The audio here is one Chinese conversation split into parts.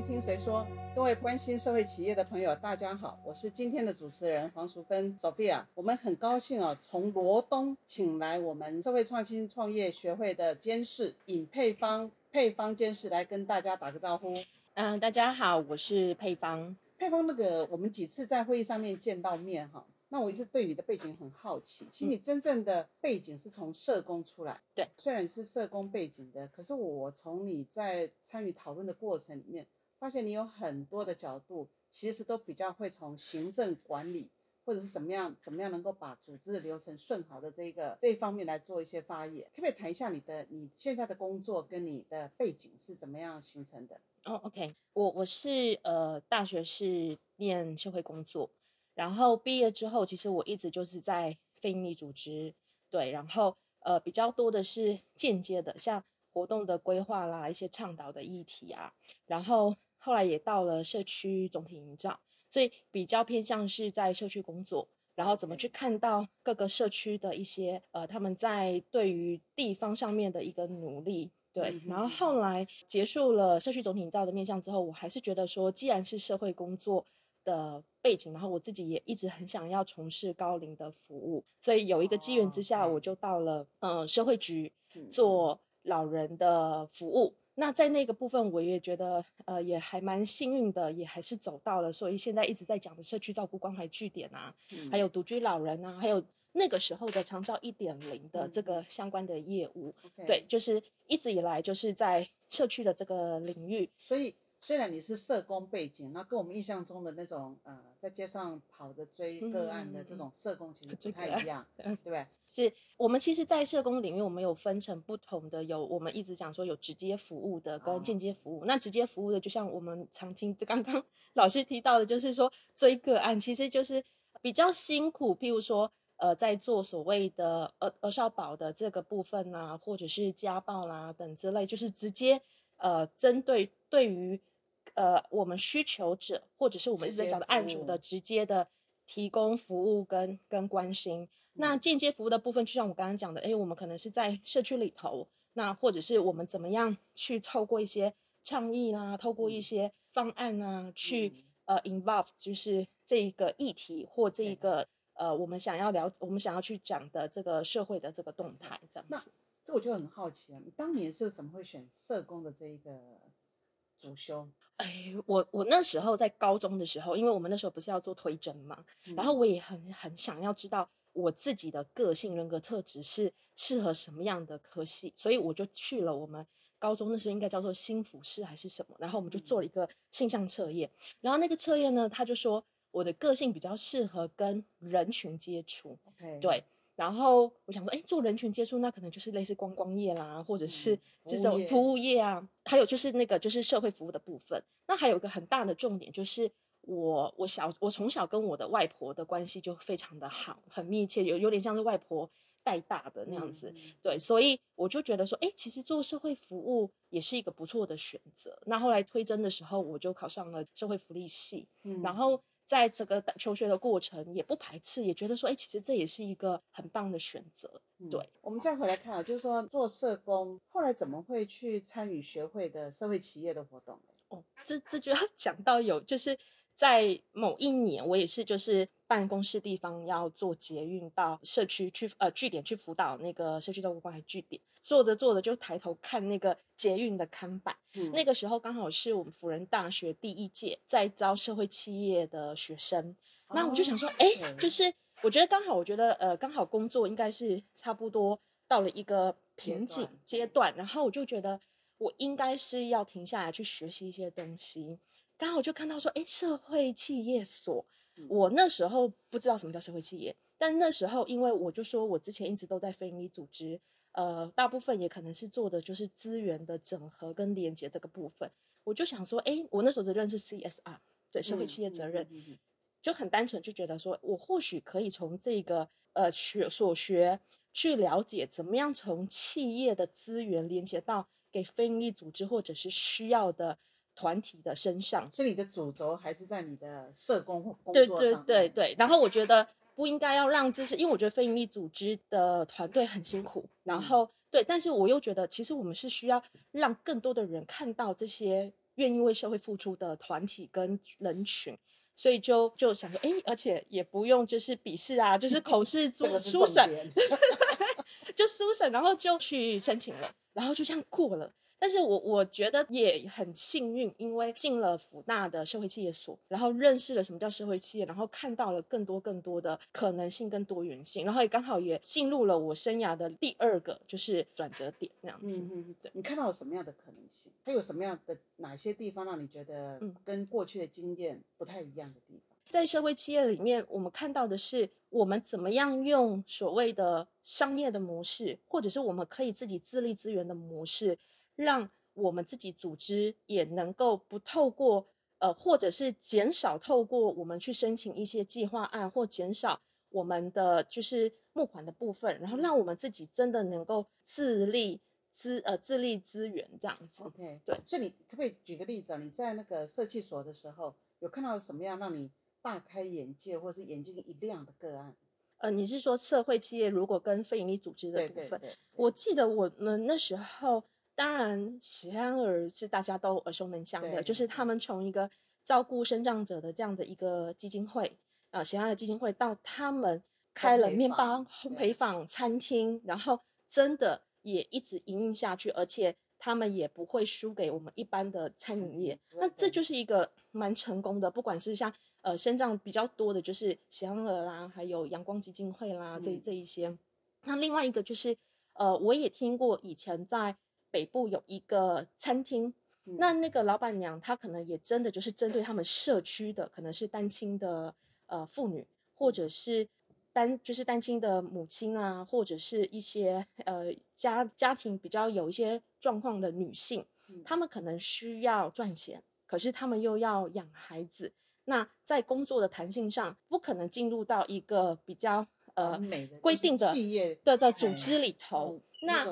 天听谁说？各位关心社会企业的朋友，大家好，我是今天的主持人黄淑芬 Sophia。我们很高兴啊，从罗东请来我们社会创新创业学会的监事尹配方，配方监事来跟大家打个招呼。嗯，大家好，我是配方。配方，那个我们几次在会议上面见到面哈，那我一直对你的背景很好奇。其实你真正的背景是从社工出来，对，虽然是社工背景的，可是我从你在参与讨论的过程里面，发现你有很多的角度，其实都比较会从行政管理，或者是怎么样怎么样能够把组织的流程顺好的这个这一方面来做一些发言。可不可以谈一下你的你现在的工作跟你的背景是怎么样形成的？哦，OK，我我是呃大学是念社会工作，然后毕业之后，其实我一直就是在非营利组织，对，然后呃比较多的是间接的，像活动的规划啦，一些倡导的议题啊，然后后来也到了社区总体营造，所以比较偏向是在社区工作，然后怎么去看到各个社区的一些呃他们在对于地方上面的一个努力。对，然后后来结束了社区总体营造的面向之后，我还是觉得说，既然是社会工作的背景，然后我自己也一直很想要从事高龄的服务，所以有一个机缘之下，我就到了呃社会局做老人的服务。那在那个部分，我也觉得呃也还蛮幸运的，也还是走到了，所以现在一直在讲的社区照顾关怀据点啊，还有独居老人啊，还有。那个时候的长照一点零的这个相关的业务，对，就是一直以来就是在社区的这个领域。所以虽然你是社工背景，那跟我们印象中的那种呃在街上跑的追个案的这种社工其实不太一样，对不对？是我们其实，在社工领域，我们有分成不同的，有我们一直讲说有直接服务的跟间接服务。那直接服务的，就像我们常听刚刚 老师提到的，就是说追个案，其实就是比较辛苦，譬如说。呃，在做所谓的呃儿少保的这个部分呐，或者是家暴啦等之类，就是直接呃针对对于呃我们需求者或者是我们一直在讲的案主的直接的提供服务跟跟关心。那间接服务的部分，就像我刚刚讲的，哎，我们可能是在社区里头，那或者是我们怎么样去透过一些倡议啦，透过一些方案啊，去呃 involve 就是这一个议题或这一个。呃，我们想要聊，我们想要去讲的这个社会的这个动态，这样子。那这我就很好奇了，你当年是怎么会选社工的这一个主修？哎，我我那时候在高中的时候，因为我们那时候不是要做推甄嘛，然后我也很很想要知道我自己的个性人格特质是适合什么样的科系，所以我就去了我们高中那时候应该叫做新服饰还是什么，然后我们就做了一个性向测验，然后那个测验呢，他就说。我的个性比较适合跟人群接触，对。然后我想说，哎，做人群接触，那可能就是类似观光业啦，或者是这种服务业啊。还有就是那个就是社会服务的部分。那还有一个很大的重点就是，我我小我从小跟我的外婆的关系就非常的好，很密切，有有点像是外婆带大的那样子。对，所以我就觉得说，哎，其实做社会服务也是一个不错的选择。那后来推甄的时候，我就考上了社会福利系，然后。在这个求学的过程，也不排斥，也觉得说，哎，其实这也是一个很棒的选择。对，我们再回来看啊，就是说做社工，后来怎么会去参与学会的社会企业的活动？哦，这这就要 讲到有，就是在某一年，我也是就是办公室地方要做捷运到社区去，呃，据点去辅导那个社区照顾关怀据点。做着做着就抬头看那个捷运的看板，那个时候刚好是我们辅仁大学第一届在招社会企业的学生，那我就想说，哎，就是我觉得刚好，我觉得呃，刚好工作应该是差不多到了一个瓶颈阶段，然后我就觉得我应该是要停下来去学习一些东西，刚好就看到说，哎，社会企业所，我那时候不知道什么叫社会企业，但那时候因为我就说我之前一直都在非营利组织。呃，大部分也可能是做的就是资源的整合跟连接这个部分。我就想说，哎，我那时候只认识 CSR，对社会企业责任，就很单纯就觉得说，我或许可以从这个呃学所学去了解，怎么样从企业的资源连接到给非营利组织或者是需要的团体的身上。所以你的主轴还是在你的社工工作上。对对对对，然后我觉得。不应该要让这些，因为我觉得非营利组织的团队很辛苦，然后对，但是我又觉得其实我们是需要让更多的人看到这些愿意为社会付出的团体跟人群，所以就就想说，哎，而且也不用就是笔试啊，就是口 试、书书审，就书审，然后就去申请了，然后就这样过了。但是我我觉得也很幸运，因为进了福大的社会企业所，然后认识了什么叫社会企业，然后看到了更多更多的可能性跟多元性，然后也刚好也进入了我生涯的第二个就是转折点那样子。嗯嗯，对。你看到了什么样的可能性？它有什么样的哪些地方让你觉得跟过去的经验不太一样的地方？在社会企业里面，我们看到的是我们怎么样用所谓的商业的模式，或者是我们可以自己自立资源的模式。让我们自己组织也能够不透过呃，或者是减少透过我们去申请一些计划案，或减少我们的就是募款的部分，然后让我们自己真的能够自立资呃自立资源这样子。OK，对。所以你可不可以举个例子啊？你在那个设计所的时候，有看到什么样让你大开眼界，或是眼睛一亮的个案？呃，你是说社会企业如果跟非营利组织的部分？我记得我们那时候。当然，喜安儿是大家都耳熟能详的，就是他们从一个照顾生长者的这样的一个基金会啊，喜安儿基金会到他们开了面包烘焙坊、餐厅，然后真的也一直营运下去，而且他们也不会输给我们一般的餐饮业。那这就是一个蛮成功的，不管是像呃生长比较多的，就是喜安儿啦，还有阳光基金会啦，这这一些。那另外一个就是呃，我也听过以前在。北部有一个餐厅，那那个老板娘她可能也真的就是针对他们社区的，可能是单亲的呃妇女，或者是单就是单亲的母亲啊，或者是一些呃家家庭比较有一些状况的女性，她们可能需要赚钱，可是她们又要养孩子，那在工作的弹性上不可能进入到一个比较呃规定的企业的的组织里头，那。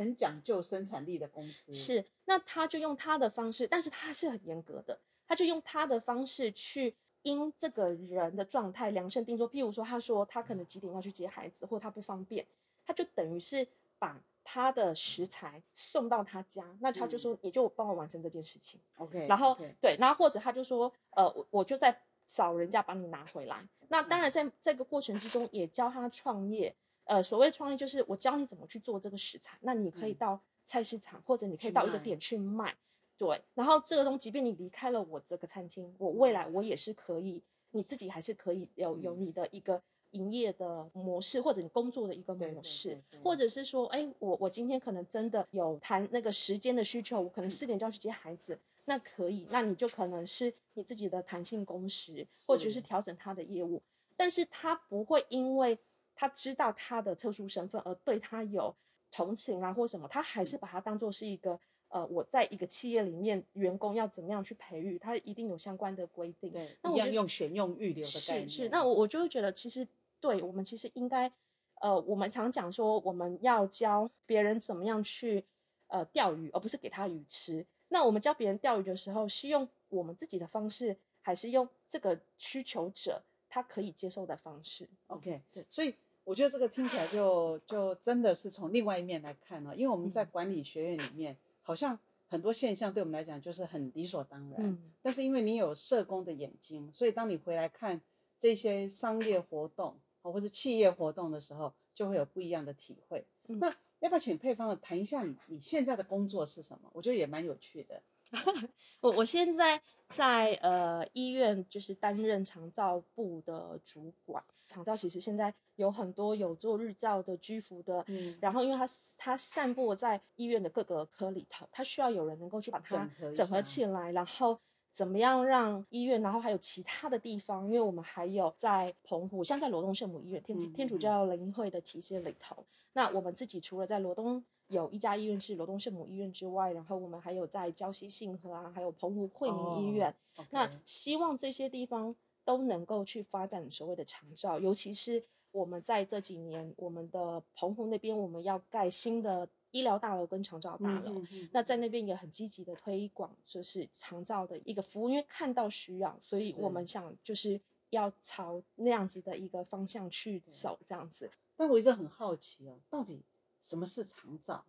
很讲究生产力的公司是，那他就用他的方式，但是他是很严格的，他就用他的方式去因这个人的状态量身定做。譬如说，他说他可能几点要去接孩子，或他不方便，他就等于是把他的食材送到他家，那他就说你就帮我完成这件事情，OK。然后对，然后或者他就说，呃，我我就在找人家帮你拿回来。那当然在这个过程之中也教他创业。呃，所谓创业就是我教你怎么去做这个食材，那你可以到菜市场，或者你可以到一个点去卖，对。然后这个东西，即便你离开了我这个餐厅，我未来我也是可以，你自己还是可以有有你的一个营业的模式，或者你工作的一个模式，或者是说，哎，我我今天可能真的有谈那个时间的需求，我可能四点就要去接孩子，那可以，那你就可能是你自己的弹性工时，或者是。调整他的业务，但是他不会因为。他知道他的特殊身份，而对他有同情啊，或什么，他还是把他当做是一个呃，我在一个企业里面，员工要怎么样去培育，他一定有相关的规定。对，那我要用选用预留的概念。是是，那我我就会觉得，其实对我们其实应该，呃，我们常讲说，我们要教别人怎么样去呃钓鱼，而不是给他鱼吃。那我们教别人钓鱼的时候，是用我们自己的方式，还是用这个需求者他可以接受的方式？OK，对，所以。我觉得这个听起来就就真的是从另外一面来看呢，因为我们在管理学院里面，好像很多现象对我们来讲就是很理所当然。嗯。但是因为你有社工的眼睛，所以当你回来看这些商业活动或者企业活动的时候，就会有不一样的体会。那要不要请配方谈一下你你现在的工作是什么？我觉得也蛮有趣的。我我现在在呃医院就是担任长照部的主管。长照其实现在有很多有做日照的居服的，嗯，然后因为它它散布在医院的各个科里头，它需要有人能够去把它整合起来，然后怎么样让医院，然后还有其他的地方，因为我们还有在澎湖，像在罗东圣母医院天嗯天主教灵会的体系里头，那我们自己除了在罗东有一家医院是罗东圣母医院之外，然后我们还有在礁溪信和啊，还有澎湖惠民医院，哦。那希望这些地方都能够去发展所谓的长照，尤其是我们在这几年，我们的澎湖那边我们要盖新的医疗大楼跟长照大楼，嗯嗯那在那边也很积极的推广，就是长照的一个服务，因为看到需要，所以我们想就是要朝那样子的一个方向去走，这样子。但我一直很好奇啊，到底什么是长照？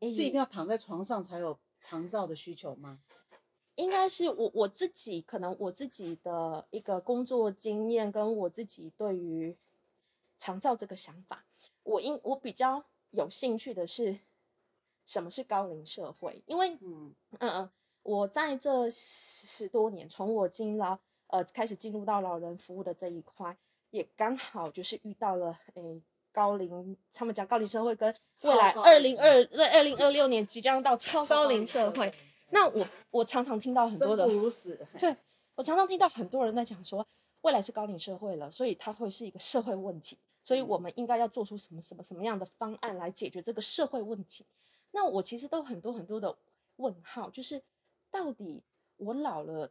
诶是一定要躺在床上才有长照的需求吗？应该是我我自己可能我自己的一个工作经验，跟我自己对于长照这个想法，我应我比较有兴趣的是什么是高龄社会，因为嗯嗯嗯，我在这十多年，从我进老呃开始进入到老人服务的这一块，也刚好就是遇到了诶高龄，他们讲高龄社会跟未来二零二二零二六年即将到超高龄社会。，那我我常常听到很多的如死。对我常常听到很多人在讲说，未来是高龄社会了，所以它会是一个社会问题，所以我们应该要做出什么什么什么样的方案来解决这个社会问题。那我其实都很多很多的问号，就是到底我老了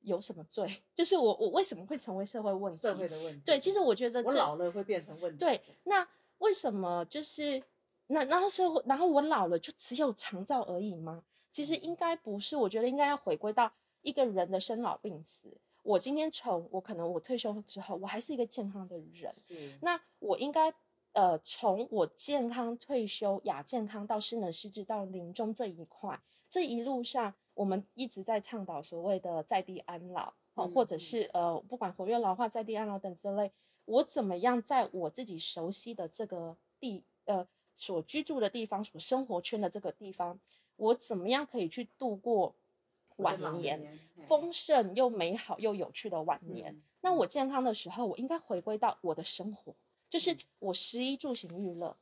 有什么罪？就是我我为什么会成为社会问题？社会的问题。对，其实我觉得我老了会变成问题。对，那为什么就是那然后社会，然后我老了就只有长照而已吗？其实应该不是，我觉得应该要回归到一个人的生老病死。我今天从我可能我退休之后，我还是一个健康的人，是那我应该呃从我健康退休、亚健康到失能失智到临终这一块，这一路上我们一直在倡导所谓的在地安老，哦，嗯或者是呃不管活跃老化、在地安老等之类，我怎么样在我自己熟悉的这个地呃所居住的地方、所生活圈的这个地方，我怎么样可以去度过晚年？年丰盛又美好又有趣的晚年。嗯那我健康的时候，我应该回归到我的生活，就是嗯我食衣住行娱乐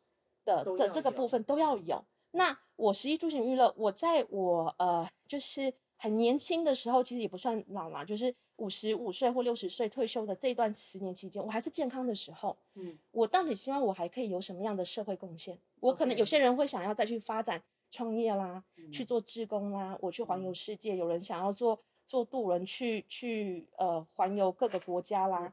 的的这个部分都要有。那我十一住行娱乐，我在我呃就是很年轻的时候，其实也不算老嘛，就是五十五岁或六十岁退休的这段十年期间，我还是健康的时候，嗯。我到底希望我还可以有什么样的社会贡献？我可能有些人会想要再去发展创业啦，去嗯做志工啦，我去环游嗯。世界，有人想要做做渡轮去去呃环游各个国家啦，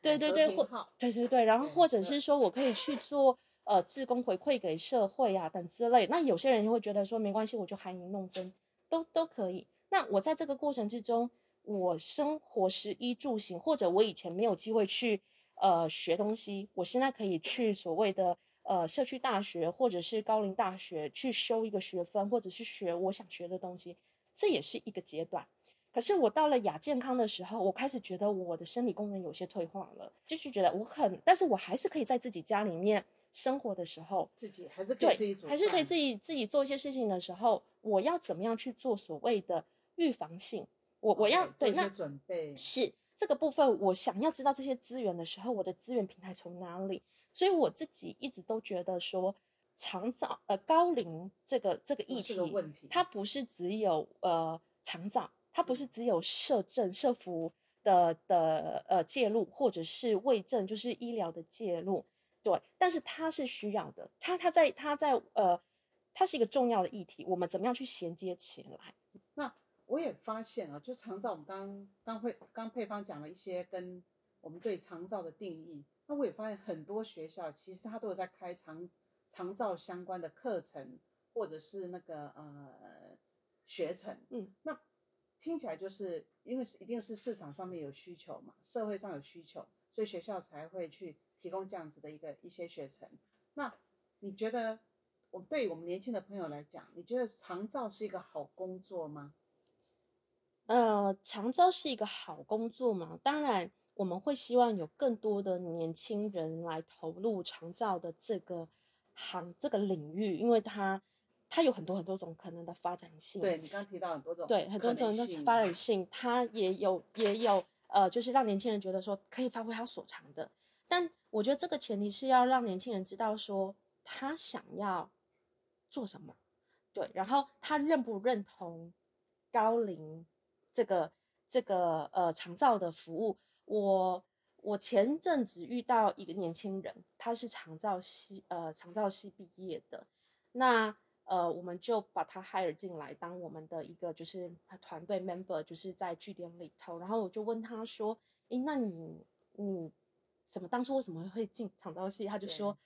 对对对或对对对，然后或者是。是说我可以去做呃自工回馈给社会啊等之类。那有些人就会觉得说没关系，我就含饴弄孙，都都可以。那我在这个过程之中，我生活食衣住行，或者我以前没有机会去呃学东西，我现在可以去所谓的呃社区大学或者是高龄大学去修一个学分，或者是学我想学的东西，这也是一个阶段。可是我到了亚健康的时候，我开始觉得我的生理功能有些退化了，就是觉得我很，但是我还是可以在自己家里面生活的时候，自己还是可以自己对，还是可以自。己自己做一些事情的时候，我要怎么样去做所谓的预防性？我我要对那些准备，是这个部分，我想要知道这些资源的时候，我的资源平台从哪里？所以我自己一直都觉得说，长照呃高龄这个这个议题不，问题。它不是只有呃长照，它不是只有摄政社服的的呃介入，或者是卫政就是医疗的介入，对，但是它是需要的，它它在它在呃，它是一个重要的议题，我们怎么样去衔接起来？那我也发现啊，就长照，我们刚刚会刚配方讲了一些跟我们对长照的定义。那我也发现很多学校其实它都有在开长长照相关的课程，或者是那个呃学程。嗯，那听起来就是因为是一定是市场上面有需求嘛，社会上有需求，所以学校才会去提供这样子的一个一些学程。那你觉得，我对我们年轻的朋友来讲，你觉得长照是一个好工作吗？呃，长照是一个好工作嘛？当然，我们会希望有更多的年轻人来投入长照的这个行这个领域，因为它它有很多很多种可能的发展性。对你刚刚提到很多种对，很多种的发展性，它也有也有呃，就是让年轻人觉得说可以发挥他所长的。但我觉得这个前提是要让年轻人知道说他想要做什么，对，然后他认不认同高龄这个这个呃长照的服务。我我前阵子遇到一个年轻人，他是长照系呃长照系毕业的，那呃我们就把他 hire 进来当我们的一个就是团队 member，就是在据点里头。然后我就问他说：“诶，那你你怎么当初为什么会进长照系？”他就说：“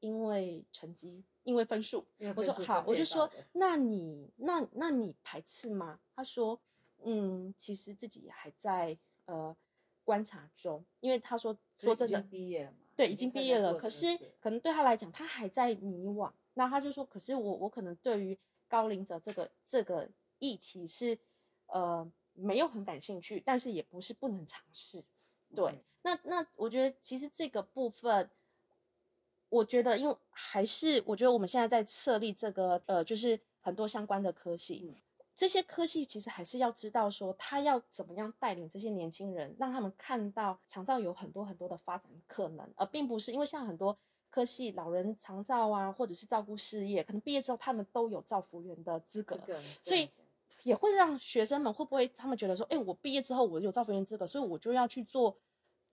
因为成绩，因为分数。”我说：“好。”我就说：“那你那那你排斥吗？”他说：“嗯，其实自己还在呃。”观察中，因为他说说真的，毕业了嘛？对，已经毕业了。可是可能对他来讲，他还在迷惘。那他就说：“可是我我可能对于高龄者这个这个议题是呃没有很感兴趣，但是也不是不能尝试。”对，那那我觉得其实这个部分，我觉得因为还是我觉得我们现在在设立这个呃，就是很多相关的科系。这些科系其实还是要知道说，他要怎么样带领这些年轻人，让他们看到长照有很多很多的发展可能，而并不是因为像很多科系老人长照啊，或者是照顾事业，可能毕业之后他们都有照服员的资格，所以也会让学生们会不会他们觉得说，哎，我毕业之后我有照服员资格，所以我就要去做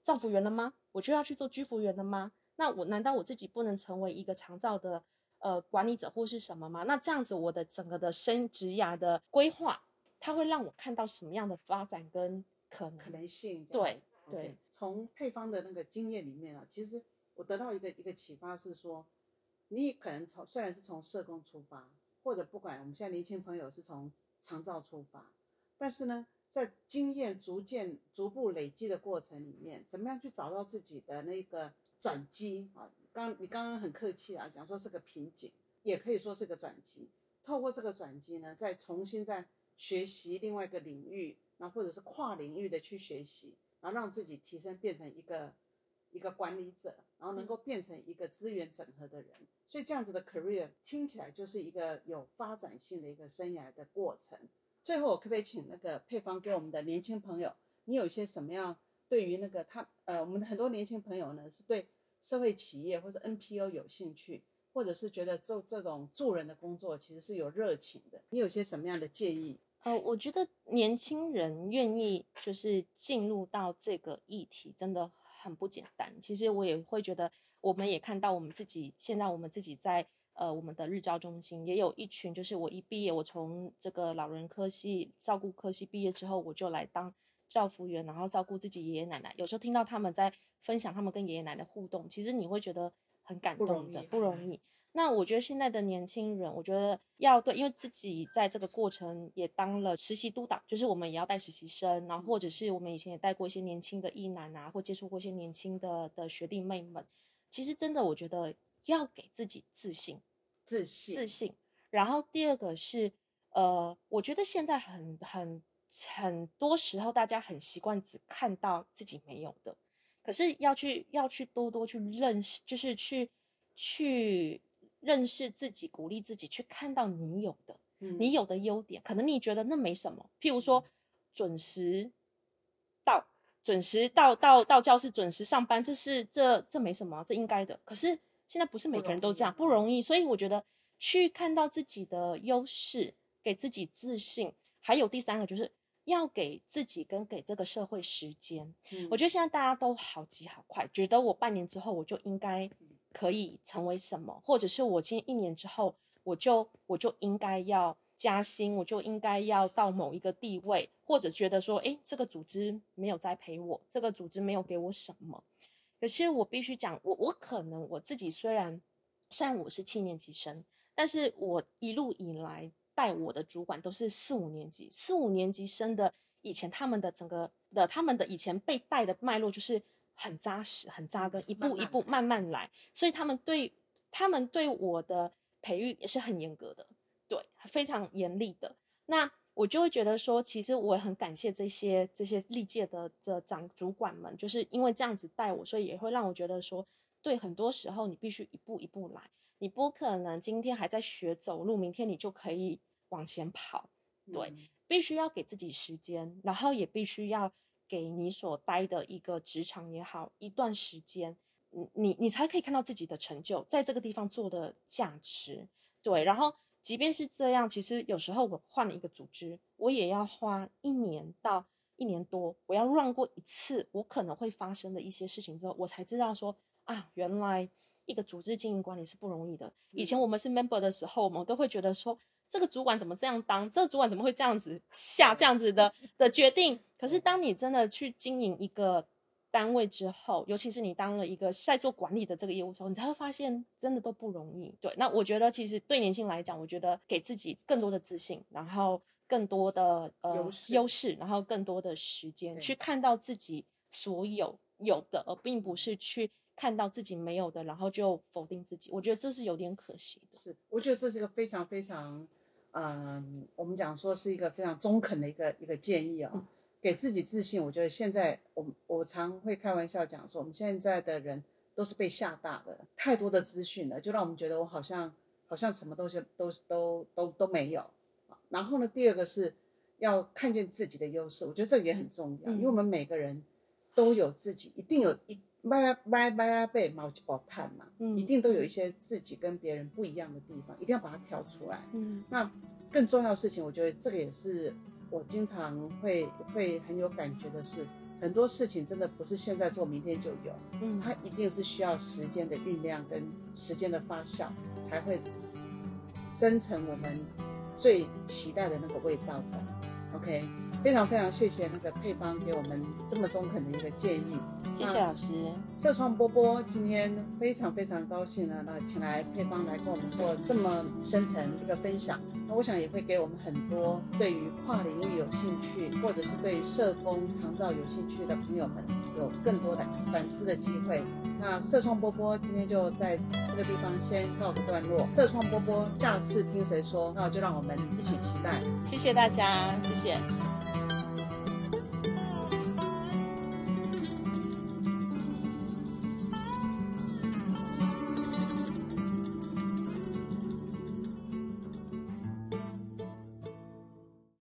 照服员了吗？我就要去做居服员了吗？那我难道我自己不能成为一个长照的？呃，管理者或是什么吗？那这样子，我的整个的升职涯的规划，它会让我看到什么样的发展跟可能可能性？对对。从配方的那个经验里面啊，其实我得到一个一个启发是说，你可能从虽然是从社工出发，或者不管我们现在年轻朋友是从长照出发，但是呢，在经验逐渐逐步累积的过程里面，怎么样去找到自己的那个转机啊？刚你刚刚很客气啊，讲说是个瓶颈，也可以说是个转机。透过这个转机呢，再重新再学习另外一个领域，然后或者是跨领域的去学习，然后让自己提升变成一个一个管理者，然后能够变成一个资源整合的人。所以这样子的 career 听起来就是一个有发展性的一个生涯的过程。最后，我可不可以请那个配方给我们的年轻朋友，你有一些什么样对于那个他呃，我们的很多年轻朋友呢，是对。社会企业或者 NPO 有兴趣，或者是觉得做这种助人的工作其实是有热情的，你有些什么样的建议？呃，我觉得年轻人愿意就是进入到这个议题真的很不简单。其实我也会觉得，我们也看到我们自己现在我们自己在呃我们的日照中心也有一群，就是我一毕业，我从这个老人科系照顾科系毕业之后，我就来当照服员，然后照顾自己爷爷奶奶。有时候听到他们在。分享他们跟爷爷奶奶互动，其实你会觉得很感动的，不容易。那我觉得现在的年轻人，我觉得要对，因为自己在这个过程也当了实习督导，就是我们也要带实习生，然后或者是我们以前也带过一些年轻的艺男啊，或接触过一些年轻的的学弟妹们。其实真的，我觉得要给自己自信，自信，自信。然后第二个是，呃，我觉得现在很很很多时候，大家很习惯只看到自己没有的。可是要去要去多多去认识，就是去去认识自己，鼓励自己，去看到你有的，你有的优点。可能你觉得那没什么，譬如说准时到，准时到到到教室，准时上班，这是这这没什么，这应该的。可是现在不是每个人都这样，不容易。所以我觉得去看到自己的优势，给自己自信。还有第三个就是。要给自己跟给这个社会时间，我觉得现在大家都好急好快，觉得我半年之后我就应该可以成为什么，或者是我今天一年之后我就我就应该要加薪，我就应该要到某一个地位，或者觉得说，哎，这个组织没有栽培我，这个组织没有给我什么。可是我必须讲，我我可能我自己虽然虽然我是七年级生，但是我一路以来。带我的主管都是四五年级，四五年级生的，以前他们的整个的他们的以前被带的脉络就是很扎实、很扎根，一步一步慢慢来，所以他们对他们对我的培育也是很严格的，对，非常严厉的。那我就会觉得说，其实我很感谢这些这些历届的这长主管们，就是因为这样子带我，所以也会让我觉得说，对，很多时候你必须一步一步来，你不可能今天还在学走路，明天你就可以。往前跑，对，必须要给自己时间，然后也必须要给你所待的一个职场也好一段时间，你你你才可以看到自己的成就，在这个地方做的价值，对。然后即便是这样，其实有时候我换了一个组织，我也要花一年到一年多，我要 run 过一次我可能会发生的一些事情之后，我才知道说啊，原来一个组织经营管理是不容易的。以前我们是 member 的时候，我们都会觉得说，这个主管怎么这样当，这个主管怎么会这样子下这样子的 的决定？可是当你真的去经营一个单位之后，尤其是你当了一个在做管理的这个业务之后，你才会发现真的都不容易。对，那我觉得其实对年轻来讲，我觉得给自己更多的自信，然后更多的呃优势优势，然后更多的时间去看到自己所有有的，而并不是去看到自己没有的，然后就否定自己。我觉得这是有点可惜的。是，我觉得这是一个非常非常，嗯，我们讲说是一个非常中肯的一个一个建议啊、给自己自信。我觉得现在我我常会开玩笑讲说，我们现在的人都是被吓大的，太多的资讯了，就让我们觉得我好像好像什么东西都都都都没有。然后呢，第二个是要看见自己的优势，我觉得这个也很重要，因为我们每个人都有自己，一定有一掰掰掰背毛几包碳嘛，嗯一定都有一些自己跟别人不一样的地方，一定要把它挑出来。嗯那更重要的事情，我觉得这个也是我经常会会很有感觉的是，很多事情真的不是现在做，明天就有，嗯它一定是需要时间的酝酿跟时间的发酵，才会生成我们最期待的那个味道在。OK，非常非常谢谢那个配方给我们这么中肯的一个建议。谢谢老师。社创波波今天非常非常高兴呢，那请来配方来跟我们做这么深层一个分享。那我想也会给我们很多对于跨领域有兴趣，或者是对于社工长照有兴趣的朋友们，有更多的反思的机会。那社创波波今天就在这个地方先告个段落。社创波波下次听谁说，那就让我们一起期待。谢谢大家，谢谢。